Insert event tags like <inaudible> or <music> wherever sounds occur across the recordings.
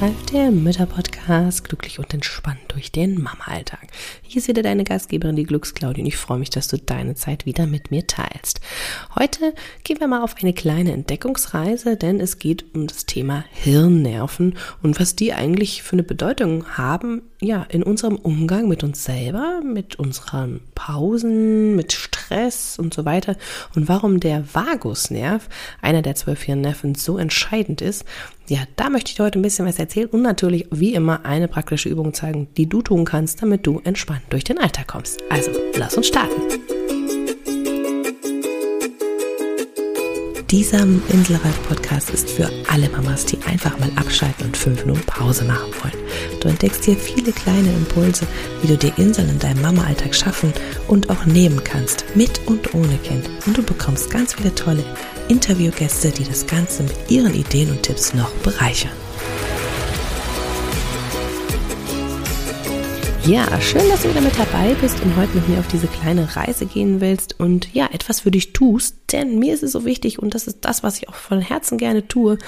は。Der Mütter-Podcast, glücklich und entspannt durch den Mama-Alltag. Hier ist wieder deine Gastgeberin, die Glücksklaudie, und ich freue mich, dass du deine Zeit wieder mit mir teilst. Heute gehen wir mal auf eine kleine Entdeckungsreise, denn es geht um das Thema Hirnnerven und was die eigentlich für eine Bedeutung haben, ja, in unserem Umgang mit uns selber, mit unseren Pausen, mit Stress und so weiter und warum der Vagusnerv, einer der zwölf Hirnnerven, so entscheidend ist ja, da möchte ich dir heute ein bisschen was erzählen und natürlich wie immer eine praktische Übung zeigen, die du tun kannst, damit du entspannt durch den Alltag kommst. Also, lass uns starten. Dieser Inselreif-Podcast ist für alle Mamas, die einfach mal abschalten und fünf Minuten Pause machen wollen. Du entdeckst hier viele kleine Impulse, wie du dir Inseln in deinem Mama-Alltag schaffen und auch nehmen kannst, mit und ohne Kind. Und du bekommst ganz viele tolle Interviewgäste, die das Ganze mit ihren Ideen und Tipps noch bereichern. Ja, schön, dass du wieder mit dabei bist und heute mit mir auf diese kleine Reise gehen willst. Und ja, etwas für dich tust, denn mir ist es so wichtig und das ist das, was ich auch von Herzen gerne tue,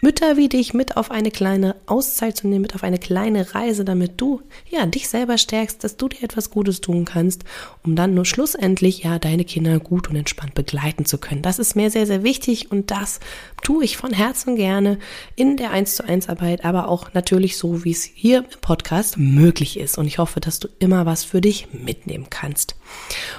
Mütter wie dich mit auf eine kleine Auszeit zu nehmen, mit auf eine kleine Reise, damit du ja dich selber stärkst, dass du dir etwas Gutes tun kannst, um dann nur schlussendlich ja deine Kinder gut und entspannt begleiten zu können. Das ist mir sehr, sehr wichtig und das tue ich von Herzen gerne in der 1 zu 1 Arbeit, aber auch natürlich so, wie es hier im Podcast möglich ist. Und ich hoffe, dass du immer was für dich mitnehmen kannst.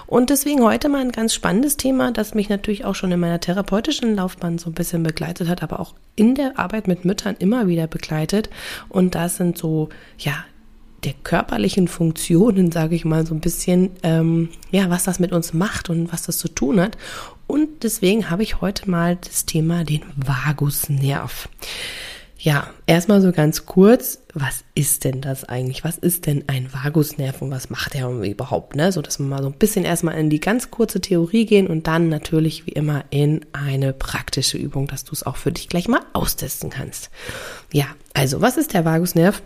Und deswegen heute mal ein ganz spannendes Thema, das mich natürlich auch schon in meiner therapeutischen Laufbahn so ein bisschen begleitet hat, aber auch in der Arbeit mit Müttern immer wieder begleitet. Und das sind so, ja, der körperlichen Funktionen, sage ich mal so ein bisschen, ähm, ja, was das mit uns macht und was das zu tun hat. Und deswegen habe ich heute mal das Thema den Vagusnerv. Ja, erstmal so ganz kurz, was ist denn das eigentlich? Was ist denn ein Vagusnerv und was macht er überhaupt? Ne? So dass wir mal so ein bisschen erstmal in die ganz kurze Theorie gehen und dann natürlich wie immer in eine praktische Übung, dass du es auch für dich gleich mal austesten kannst. Ja, also was ist der Vagusnerv?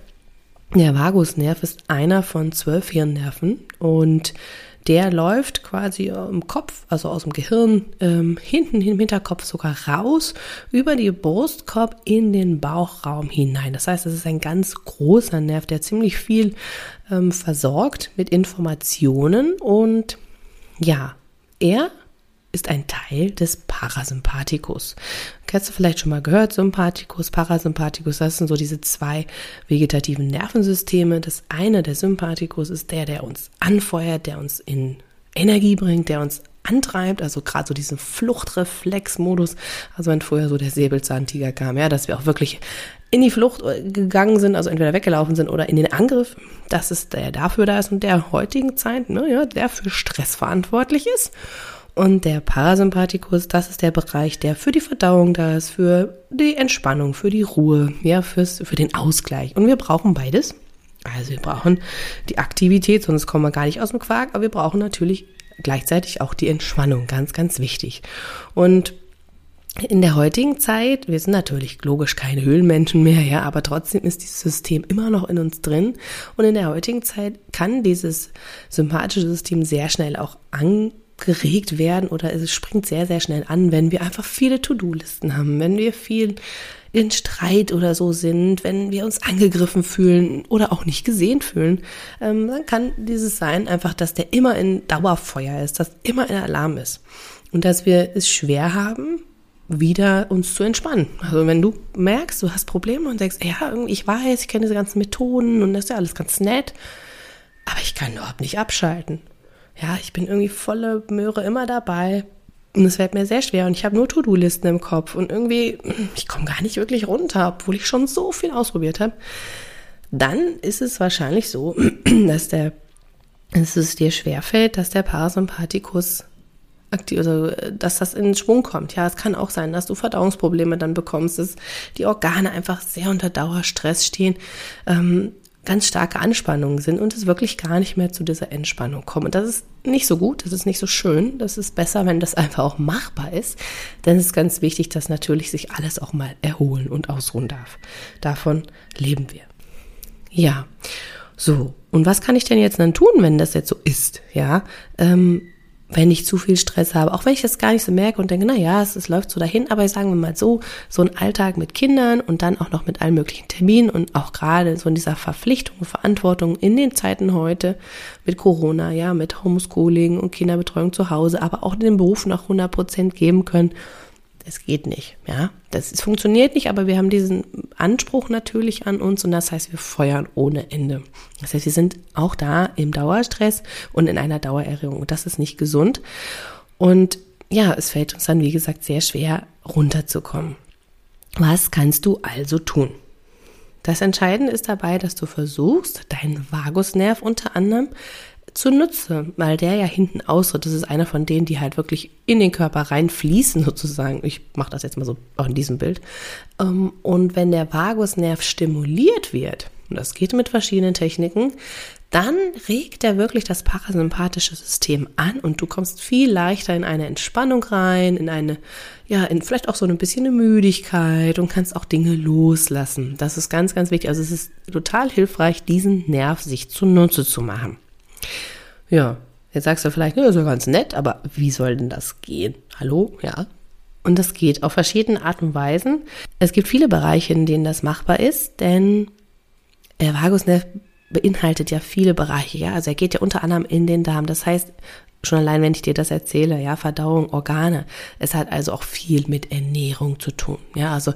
Der Vagusnerv ist einer von zwölf Hirnnerven und der läuft quasi im Kopf, also aus dem Gehirn, ähm, hinten im Hinterkopf sogar raus, über die Brustkorb in den Bauchraum hinein. Das heißt, es ist ein ganz großer Nerv, der ziemlich viel ähm, versorgt mit Informationen und ja, er ist ein Teil des Parasympathikus. Hast du vielleicht schon mal gehört, Sympathikus, Parasympathikus, das sind so diese zwei vegetativen Nervensysteme. Das eine, der Sympathikus, ist der, der uns anfeuert, der uns in Energie bringt, der uns antreibt, also gerade so diesen Fluchtreflexmodus, also wenn früher so der Säbelzahntiger kam, ja, dass wir auch wirklich in die Flucht gegangen sind, also entweder weggelaufen sind oder in den Angriff, das ist der dafür da ist und der heutigen Zeit, ne, ja, der für Stress verantwortlich ist. Und der Parasympathikus, das ist der Bereich, der für die Verdauung da ist, für die Entspannung, für die Ruhe, ja, fürs, für den Ausgleich. Und wir brauchen beides. Also wir brauchen die Aktivität, sonst kommen wir gar nicht aus dem Quark, aber wir brauchen natürlich gleichzeitig auch die Entspannung, ganz, ganz wichtig. Und in der heutigen Zeit, wir sind natürlich logisch keine Höhlenmenschen mehr, ja, aber trotzdem ist dieses System immer noch in uns drin. Und in der heutigen Zeit kann dieses sympathische System sehr schnell auch an geregt werden oder es springt sehr, sehr schnell an, wenn wir einfach viele To-Do-Listen haben, wenn wir viel in Streit oder so sind, wenn wir uns angegriffen fühlen oder auch nicht gesehen fühlen, ähm, dann kann dieses sein einfach, dass der immer in Dauerfeuer ist, dass immer in Alarm ist und dass wir es schwer haben, wieder uns zu entspannen. Also wenn du merkst, du hast Probleme und denkst, ja, ich weiß, ich kenne diese ganzen Methoden und das ist ja alles ganz nett, aber ich kann überhaupt nicht abschalten ja, ich bin irgendwie volle Möhre immer dabei. Und es fällt mir sehr schwer und ich habe nur To-Do-Listen im Kopf und irgendwie, ich komme gar nicht wirklich runter, obwohl ich schon so viel ausprobiert habe. Dann ist es wahrscheinlich so, <clears throat> dass der, dass es dir schwerfällt, dass der Parasympathikus aktiv, also dass das in Schwung kommt. Ja, es kann auch sein, dass du Verdauungsprobleme dann bekommst, dass die Organe einfach sehr unter Dauerstress stehen. Ähm, ganz starke Anspannungen sind und es wirklich gar nicht mehr zu dieser Entspannung kommt. Und das ist nicht so gut, das ist nicht so schön. Das ist besser, wenn das einfach auch machbar ist. Denn es ist ganz wichtig, dass natürlich sich alles auch mal erholen und ausruhen darf. Davon leben wir. Ja, so. Und was kann ich denn jetzt dann tun, wenn das jetzt so ist? Ja, ähm, wenn ich zu viel Stress habe, auch wenn ich das gar nicht so merke und denke, na ja, es, es läuft so dahin, aber sagen wir mal so, so ein Alltag mit Kindern und dann auch noch mit allen möglichen Terminen und auch gerade so in dieser Verpflichtung und Verantwortung in den Zeiten heute mit Corona, ja, mit Homeschooling und Kinderbetreuung zu Hause, aber auch den Beruf noch 100 Prozent geben können, es geht nicht, ja. Das es funktioniert nicht, aber wir haben diesen Anspruch natürlich an uns und das heißt, wir feuern ohne Ende. Das heißt, wir sind auch da im Dauerstress und in einer Dauererregung und das ist nicht gesund. Und ja, es fällt uns dann, wie gesagt, sehr schwer runterzukommen. Was kannst du also tun? Das Entscheidende ist dabei, dass du versuchst, deinen Vagusnerv unter anderem zunutze, weil der ja hinten ausritt. Das ist einer von denen, die halt wirklich in den Körper reinfließen <laughs> sozusagen. Ich mache das jetzt mal so auch in diesem Bild. Ähm, und wenn der Vagusnerv stimuliert wird, und das geht mit verschiedenen Techniken, dann regt er wirklich das parasympathische System an und du kommst viel leichter in eine Entspannung rein, in eine, ja, in vielleicht auch so ein bisschen eine Müdigkeit und kannst auch Dinge loslassen. Das ist ganz, ganz wichtig. Also es ist total hilfreich, diesen Nerv sich zunutze zu machen. Ja, jetzt sagst du vielleicht, ne, ist ja ganz nett, aber wie soll denn das gehen? Hallo? Ja. Und das geht auf verschiedene Art und Weisen. Es gibt viele Bereiche, in denen das machbar ist, denn der Vagusnerv beinhaltet ja viele Bereiche, ja. Also er geht ja unter anderem in den Darm. Das heißt, Schon allein, wenn ich dir das erzähle, ja, Verdauung, Organe. Es hat also auch viel mit Ernährung zu tun. Ja, also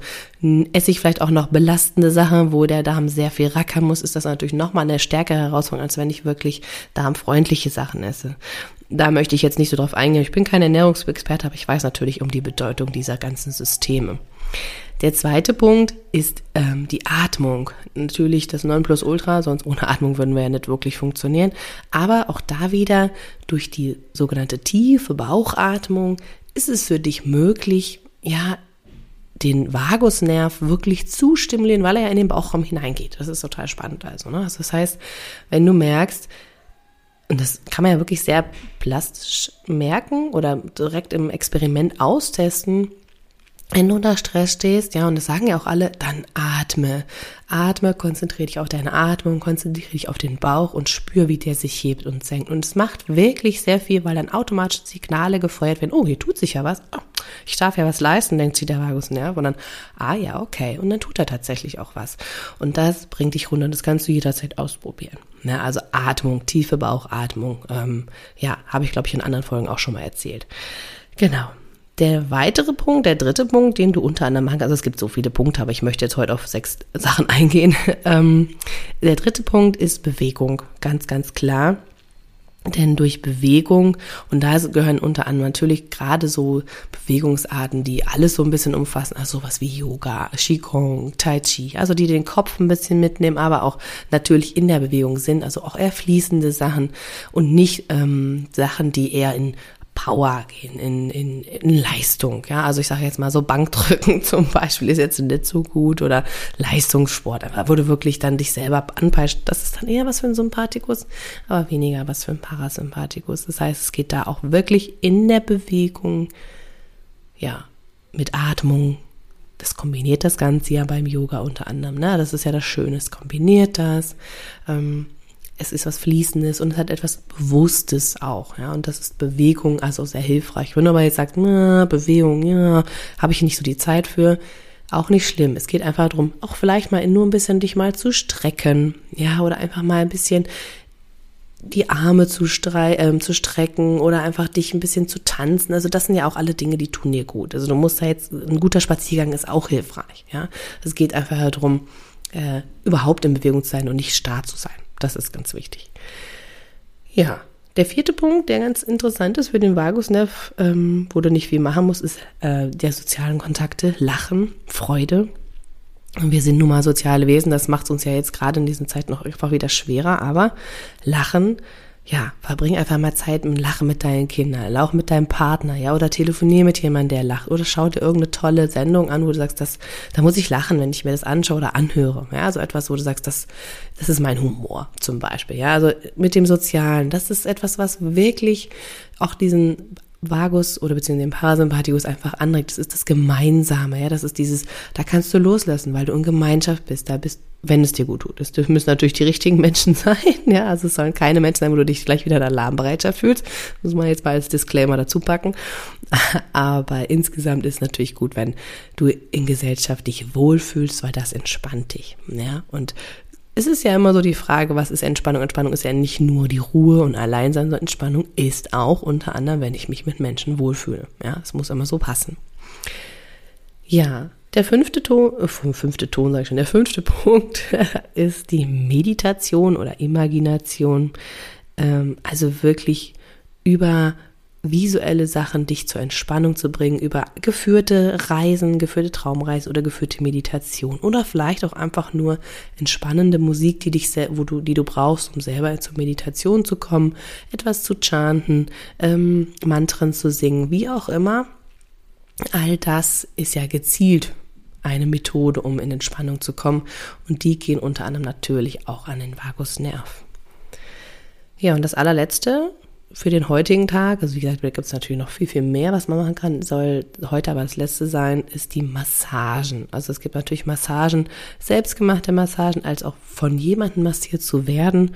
esse ich vielleicht auch noch belastende Sachen, wo der Darm sehr viel rackern muss, ist das natürlich nochmal eine stärkere Herausforderung, als wenn ich wirklich darmfreundliche Sachen esse. Da möchte ich jetzt nicht so drauf eingehen. Ich bin kein Ernährungsexperte, aber ich weiß natürlich um die Bedeutung dieser ganzen Systeme. Der zweite Punkt ist ähm, die Atmung. Natürlich das Nonplusultra, sonst ohne Atmung würden wir ja nicht wirklich funktionieren. Aber auch da wieder durch die sogenannte tiefe Bauchatmung ist es für dich möglich, ja, den Vagusnerv wirklich zu stimulieren, weil er ja in den Bauchraum hineingeht. Das ist total spannend also. Ne? Also das heißt, wenn du merkst, und das kann man ja wirklich sehr plastisch merken oder direkt im Experiment austesten, wenn du unter Stress stehst, ja, und das sagen ja auch alle, dann atme. Atme, konzentriere dich auf deine Atmung, konzentriere dich auf den Bauch und spür, wie der sich hebt und senkt. Und es macht wirklich sehr viel, weil dann automatisch Signale gefeuert werden. Oh, hier tut sich ja was. Oh, ich darf ja was leisten, denkt sich der Vagusnerv. Und dann, ah ja, okay. Und dann tut er tatsächlich auch was. Und das bringt dich runter. Und das kannst du jederzeit ausprobieren. Ne, also Atmung, tiefe Bauchatmung. Ähm, ja, habe ich, glaube ich, in anderen Folgen auch schon mal erzählt. Genau. Der weitere Punkt, der dritte Punkt, den du unter anderem machen kannst, also es gibt so viele Punkte, aber ich möchte jetzt heute auf sechs Sachen <laughs> eingehen. Ähm, der dritte Punkt ist Bewegung, ganz, ganz klar. Denn durch Bewegung, und da gehören unter anderem natürlich gerade so Bewegungsarten, die alles so ein bisschen umfassen, also sowas wie Yoga, Qigong, Tai Chi, also die den Kopf ein bisschen mitnehmen, aber auch natürlich in der Bewegung sind, also auch eher fließende Sachen und nicht ähm, Sachen, die eher in Power gehen, in, in, in Leistung. Ja, also ich sage jetzt mal so Bankdrücken <laughs> zum Beispiel ist jetzt nicht so gut oder Leistungssport, aber wo du wirklich dann dich selber anpeilst, das ist dann eher was für ein Sympathikus, aber weniger was für ein Parasympathikus. Das heißt, es geht da auch wirklich in der Bewegung, ja, mit Atmung. Das kombiniert das Ganze ja beim Yoga unter anderem. Ne? Das ist ja das Schöne, es kombiniert das. Ähm, es ist was Fließendes und es hat etwas Bewusstes auch, ja, und das ist Bewegung, also sehr hilfreich. Wenn du aber jetzt sagst, na, Bewegung, ja, habe ich nicht so die Zeit für, auch nicht schlimm. Es geht einfach darum, auch vielleicht mal nur ein bisschen dich mal zu strecken, ja, oder einfach mal ein bisschen die Arme zu, strei äh, zu strecken oder einfach dich ein bisschen zu tanzen. Also das sind ja auch alle Dinge, die tun dir gut. Also du musst da jetzt, ein guter Spaziergang ist auch hilfreich, ja. Es geht einfach darum, äh, überhaupt in Bewegung zu sein und nicht starr zu sein. Das ist ganz wichtig. Ja, der vierte Punkt, der ganz interessant ist für den Vagusnerv, ähm, wo du nicht viel machen musst, ist äh, der sozialen Kontakte, Lachen, Freude. Und wir sind nun mal soziale Wesen, das macht es uns ja jetzt gerade in diesen Zeiten noch einfach wieder schwerer, aber Lachen ja, verbring einfach mal Zeit im Lachen mit deinen Kindern, auch mit deinem Partner, ja, oder telefonier mit jemandem, der lacht, oder schau dir irgendeine tolle Sendung an, wo du sagst, das, da muss ich lachen, wenn ich mir das anschaue oder anhöre, ja, so etwas, wo du sagst, das, das ist mein Humor, zum Beispiel, ja, also mit dem Sozialen, das ist etwas, was wirklich auch diesen Vagus oder beziehungsweise den Parasympathikus einfach anregt. Das ist das Gemeinsame, ja. Das ist dieses, da kannst du loslassen, weil du in Gemeinschaft bist. Da bist, wenn es dir gut tut. Es müssen natürlich die richtigen <laughs> Menschen sein, ja. Also es sollen keine Menschen sein, wo du dich gleich wieder in Alarmbereitschaft fühlst. Muss man jetzt mal als Disclaimer dazu packen. <laughs> Aber insgesamt ist es natürlich gut, wenn du in Gesellschaft dich wohlfühlst, weil das entspannt dich, ja. Und es ist ja immer so die Frage, was ist Entspannung? Entspannung ist ja nicht nur die Ruhe und Alleinsein, sondern Entspannung ist auch unter anderem, wenn ich mich mit Menschen wohlfühle. Ja, es muss immer so passen. Ja, der fünfte Ton, äh, fünfte Ton sage ich schon, der fünfte <laughs> Punkt ist die Meditation oder Imagination. Ähm, also wirklich über visuelle Sachen dich zur Entspannung zu bringen, über geführte Reisen, geführte Traumreisen oder geführte Meditation oder vielleicht auch einfach nur entspannende Musik, die dich, wo du, die du brauchst, um selber zur Meditation zu kommen, etwas zu chanten, ähm, Mantren zu singen, wie auch immer. All das ist ja gezielt eine Methode, um in Entspannung zu kommen und die gehen unter anderem natürlich auch an den Vagusnerv. Ja, und das allerletzte, für den heutigen Tag, also wie gesagt, da gibt es natürlich noch viel, viel mehr, was man machen kann, soll heute aber das letzte sein, ist die Massagen. Also es gibt natürlich Massagen, selbstgemachte Massagen, als auch von jemandem massiert zu werden.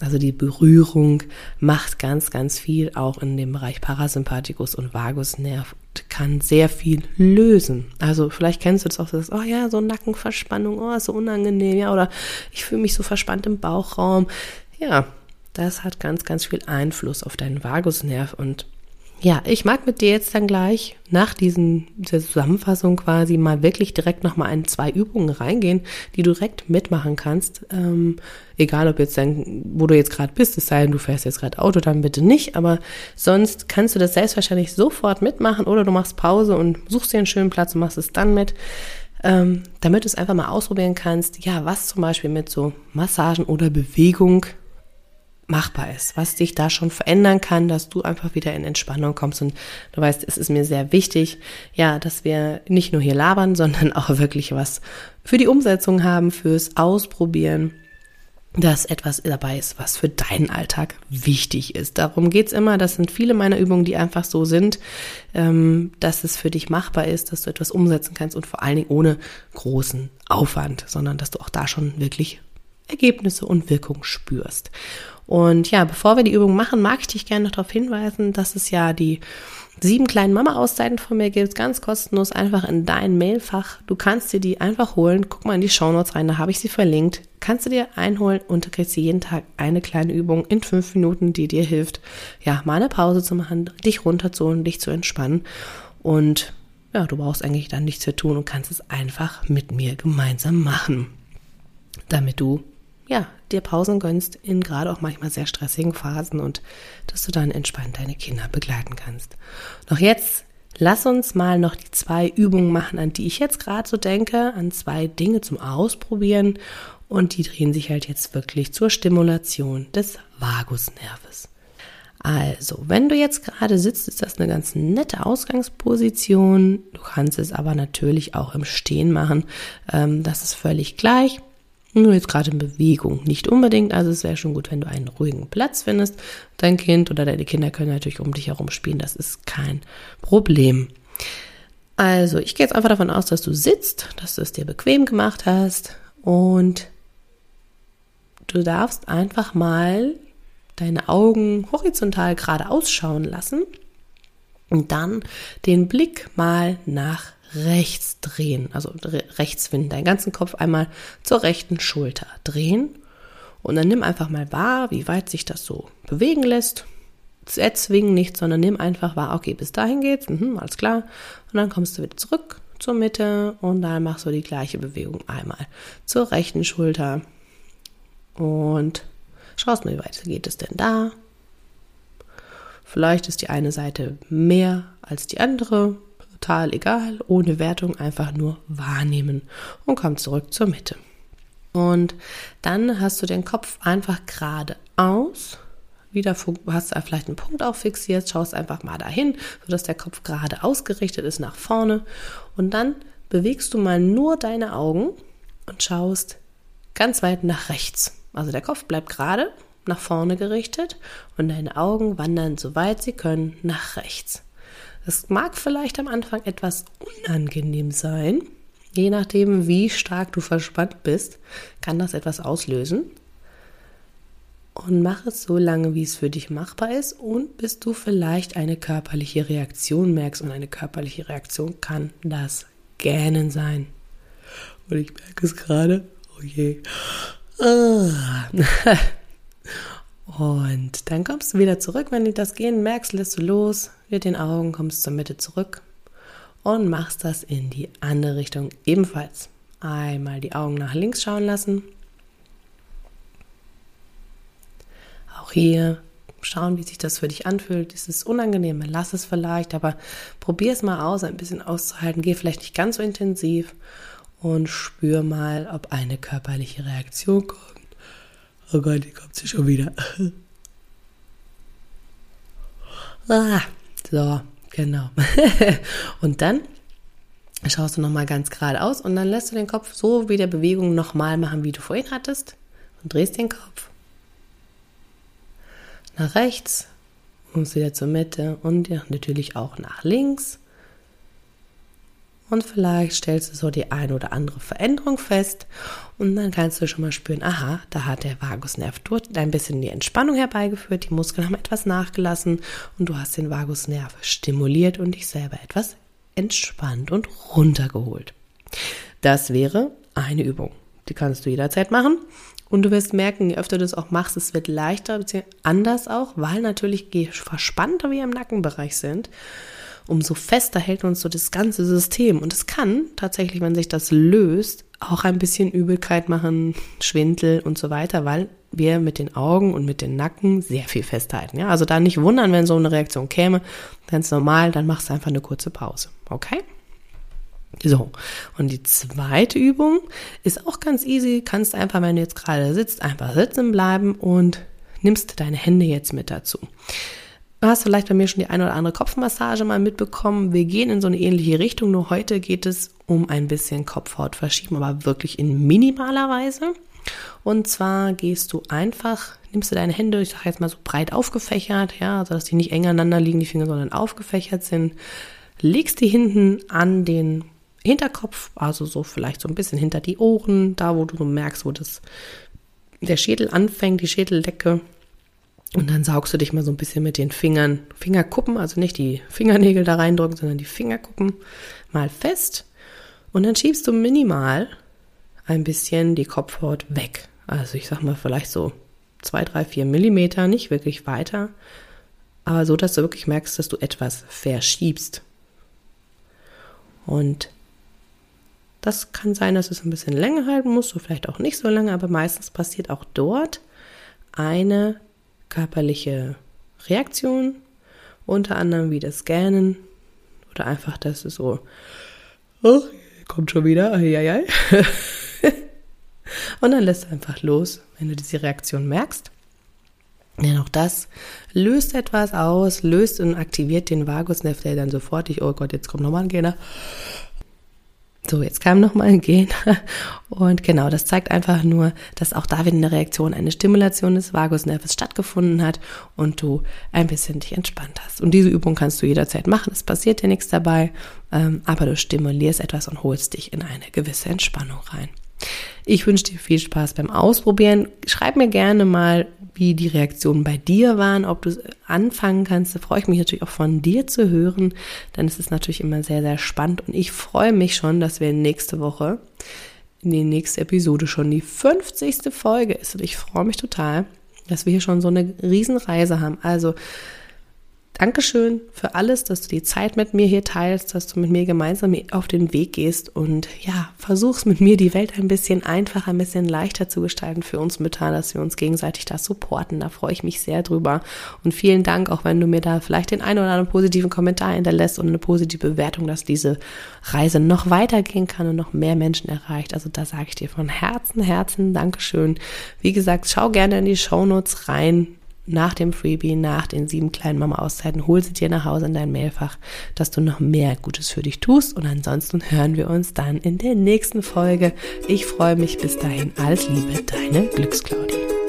Also die Berührung macht ganz, ganz viel auch in dem Bereich Parasympathikus und Vagusnerv kann sehr viel lösen. Also vielleicht kennst du das auch, sagst, oh ja, so Nackenverspannung, oh, ist so unangenehm, ja, oder ich fühle mich so verspannt im Bauchraum. Ja, das hat ganz, ganz viel Einfluss auf deinen Vagusnerv. Und ja, ich mag mit dir jetzt dann gleich nach diesen, dieser Zusammenfassung quasi mal wirklich direkt nochmal in zwei Übungen reingehen, die du direkt mitmachen kannst. Ähm, egal ob jetzt dann, wo du jetzt gerade bist, es sei denn, du fährst jetzt gerade Auto, dann bitte nicht. Aber sonst kannst du das selbstverständlich sofort mitmachen oder du machst Pause und suchst dir einen schönen Platz und machst es dann mit. Ähm, damit du es einfach mal ausprobieren kannst, ja, was zum Beispiel mit so Massagen oder Bewegung machbar ist, was dich da schon verändern kann, dass du einfach wieder in Entspannung kommst. Und du weißt, es ist mir sehr wichtig, ja, dass wir nicht nur hier labern, <laughs> sondern auch wirklich was für die Umsetzung haben, fürs Ausprobieren, dass etwas dabei ist, was für deinen Alltag wichtig ist. Darum geht's immer. Das sind viele meiner Übungen, die einfach so sind, ähm, dass es für dich machbar ist, dass du etwas umsetzen kannst und vor allen Dingen ohne großen Aufwand, sondern dass du auch da schon wirklich Ergebnisse und Wirkung spürst. Und ja, bevor wir die Übung machen, mag ich dich gerne noch darauf hinweisen, dass es ja die sieben kleinen Mama-Auszeiten von mir gibt, ganz kostenlos, einfach in dein Mailfach. Du kannst dir die einfach holen. Guck mal in die Shownotes rein, da habe ich sie verlinkt. Kannst du dir einholen und du kriegst jeden Tag eine kleine Übung in fünf Minuten, die dir hilft, ja, mal eine Pause zu machen, dich runterzuholen, dich zu entspannen. Und ja, du brauchst eigentlich dann nichts zu tun und kannst es einfach mit mir gemeinsam machen, damit du ja, dir Pausen gönnst in gerade auch manchmal sehr stressigen Phasen und dass du dann entspannt deine Kinder begleiten kannst. Doch jetzt lass uns mal noch die zwei Übungen machen, an die ich jetzt gerade so denke, an zwei Dinge zum Ausprobieren und die drehen sich halt jetzt wirklich zur Stimulation des Vagusnerves. Also, wenn du jetzt gerade sitzt, ist das eine ganz nette Ausgangsposition. Du kannst es aber natürlich auch im Stehen machen. Ähm, das ist völlig gleich. Nur jetzt gerade in Bewegung nicht unbedingt. Also es wäre schon gut, wenn du einen ruhigen Platz findest. Dein Kind oder deine Kinder können natürlich um dich herum spielen. Das ist kein Problem. Also ich gehe jetzt einfach davon aus, dass du sitzt, dass du es dir bequem gemacht hast und du darfst einfach mal deine Augen horizontal gerade ausschauen lassen und dann den Blick mal nach rechts drehen, also rechts wenden, deinen ganzen Kopf einmal zur rechten Schulter drehen und dann nimm einfach mal wahr, wie weit sich das so bewegen lässt. Erzwingen nicht, sondern nimm einfach wahr, okay, bis dahin geht's, mhm, alles klar. Und dann kommst du wieder zurück zur Mitte und dann machst du die gleiche Bewegung einmal zur rechten Schulter und schaust mal, wie weit geht es denn da. Vielleicht ist die eine Seite mehr als die andere, total egal, ohne Wertung, einfach nur wahrnehmen und komm zurück zur Mitte. Und dann hast du den Kopf einfach geradeaus. Wieder hast du vielleicht einen Punkt auch fixiert, schaust einfach mal dahin, sodass der Kopf gerade ausgerichtet ist nach vorne. Und dann bewegst du mal nur deine Augen und schaust ganz weit nach rechts. Also der Kopf bleibt gerade nach vorne gerichtet und deine Augen wandern, soweit sie können, nach rechts. Das mag vielleicht am Anfang etwas unangenehm sein. Je nachdem, wie stark du verspannt bist, kann das etwas auslösen. Und mach es so lange, wie es für dich machbar ist und bis du vielleicht eine körperliche Reaktion merkst. Und eine körperliche Reaktion kann das Gähnen sein. Und ich merke es gerade. Oh je. Ah. <laughs> Und dann kommst du wieder zurück, wenn du das Gehen merkst, lässt du los, mit den Augen kommst zur Mitte zurück und machst das in die andere Richtung ebenfalls. Einmal die Augen nach links schauen lassen. Auch hier schauen, wie sich das für dich anfühlt. Ist es unangenehm, lass es vielleicht, aber probier es mal aus, ein bisschen auszuhalten. Geh vielleicht nicht ganz so intensiv und spür mal, ob eine körperliche Reaktion kommt. Oh Gott, die kommt sie schon wieder. <laughs> ah, so, genau. <laughs> und dann schaust du nochmal ganz geradeaus und dann lässt du den Kopf so wie der Bewegung nochmal machen, wie du vorhin hattest und drehst den Kopf nach rechts und wieder zur Mitte und natürlich auch nach links und vielleicht stellst du so die eine oder andere Veränderung fest und dann kannst du schon mal spüren, aha, da hat der Vagusnerv dort ein bisschen die Entspannung herbeigeführt, die Muskeln haben etwas nachgelassen und du hast den Vagusnerv stimuliert und dich selber etwas entspannt und runtergeholt. Das wäre eine Übung. Die kannst du jederzeit machen. Und du wirst merken, je öfter du das auch machst, es wird leichter, beziehungsweise anders auch, weil natürlich je verspannter wir im Nackenbereich sind, umso fester hält uns so das ganze System. Und es kann tatsächlich, wenn sich das löst, auch ein bisschen Übelkeit machen, Schwindel und so weiter, weil wir mit den Augen und mit den Nacken sehr viel festhalten. Ja, also da nicht wundern, wenn so eine Reaktion käme. Ganz normal, dann machst du einfach eine kurze Pause. Okay? So, und die zweite Übung ist auch ganz easy. Kannst einfach, wenn du jetzt gerade sitzt, einfach sitzen bleiben und nimmst deine Hände jetzt mit dazu. Du hast vielleicht bei mir schon die eine oder andere Kopfmassage mal mitbekommen. Wir gehen in so eine ähnliche Richtung, nur heute geht es um ein bisschen Kopfhaut verschieben, aber wirklich in minimaler Weise. Und zwar gehst du einfach, nimmst du deine Hände, ich sage jetzt mal so breit aufgefächert, ja, sodass die nicht eng aneinander liegen, die Finger, sondern aufgefächert sind, legst die hinten an den Hinterkopf, also so vielleicht so ein bisschen hinter die Ohren, da wo du merkst, wo das der Schädel anfängt, die Schädeldecke und dann saugst du dich mal so ein bisschen mit den Fingern, Fingerkuppen, also nicht die Fingernägel da reindrücken, sondern die Fingerkuppen mal fest. Und dann schiebst du minimal ein bisschen die Kopfhaut weg. Also ich sag mal vielleicht so zwei, drei, vier Millimeter, nicht wirklich weiter, aber so, dass du wirklich merkst, dass du etwas verschiebst. Und das kann sein, dass es ein bisschen länger halten muss, so vielleicht auch nicht so lange, aber meistens passiert auch dort eine körperliche Reaktionen, unter anderem wie das Gähnen oder einfach, dass es so, oh, kommt schon wieder, <laughs> Und dann lässt du einfach los, wenn du diese Reaktion merkst. Denn auch das löst etwas aus, löst und aktiviert den Vagusnerv, der dann sofort, ich, oh Gott, jetzt kommt nochmal ein Gähner. So, jetzt kam nochmal ein Gen. <laughs> Und genau, das zeigt einfach nur, dass auch da wieder eine Reaktion, eine Stimulation des Vagusnerves stattgefunden hat und du ein bisschen dich entspannt hast. Und diese Übung kannst du jederzeit machen. Es passiert dir nichts dabei, ähm, aber du stimulierst etwas und holst dich in eine gewisse Entspannung rein. Ich wünsche dir viel Spaß beim Ausprobieren. Schreib mir gerne mal, wie die Reaktionen bei dir waren, ob du anfangen kannst. Da freue ich mich natürlich auch von dir zu hören, denn es ist natürlich immer sehr, sehr spannend und ich freue mich schon, dass wir nächste Woche in die nächste Episode schon die 50. Folge ist und ich freue mich total, dass wir hier schon so eine Riesenreise haben. Also Dankeschön für alles, dass du die Zeit mit mir hier teilst, dass du mit mir gemeinsam auf den Weg gehst und ja, versuchst mit mir die Welt ein bisschen einfacher, ein bisschen leichter zu gestalten für uns Mütter, dass wir uns gegenseitig da supporten. Da freue ich mich sehr drüber. Und vielen Dank, auch wenn du mir da vielleicht den einen oder anderen positiven Kommentar hinterlässt und eine positive Bewertung, dass diese Reise noch weitergehen kann und noch mehr Menschen erreicht. Also da sage ich dir von Herzen, Herzen Dankeschön. Wie gesagt, schau gerne in die Shownotes rein nach dem Freebie, nach den sieben kleinen Mama-Auszeiten, hol sie dir nach Hause in dein Mailfach, dass du noch mehr Gutes für dich tust. Und ansonsten hören wir uns dann in der nächsten Folge. Ich freue mich bis dahin. Alles Liebe, deine Glücksclaudie.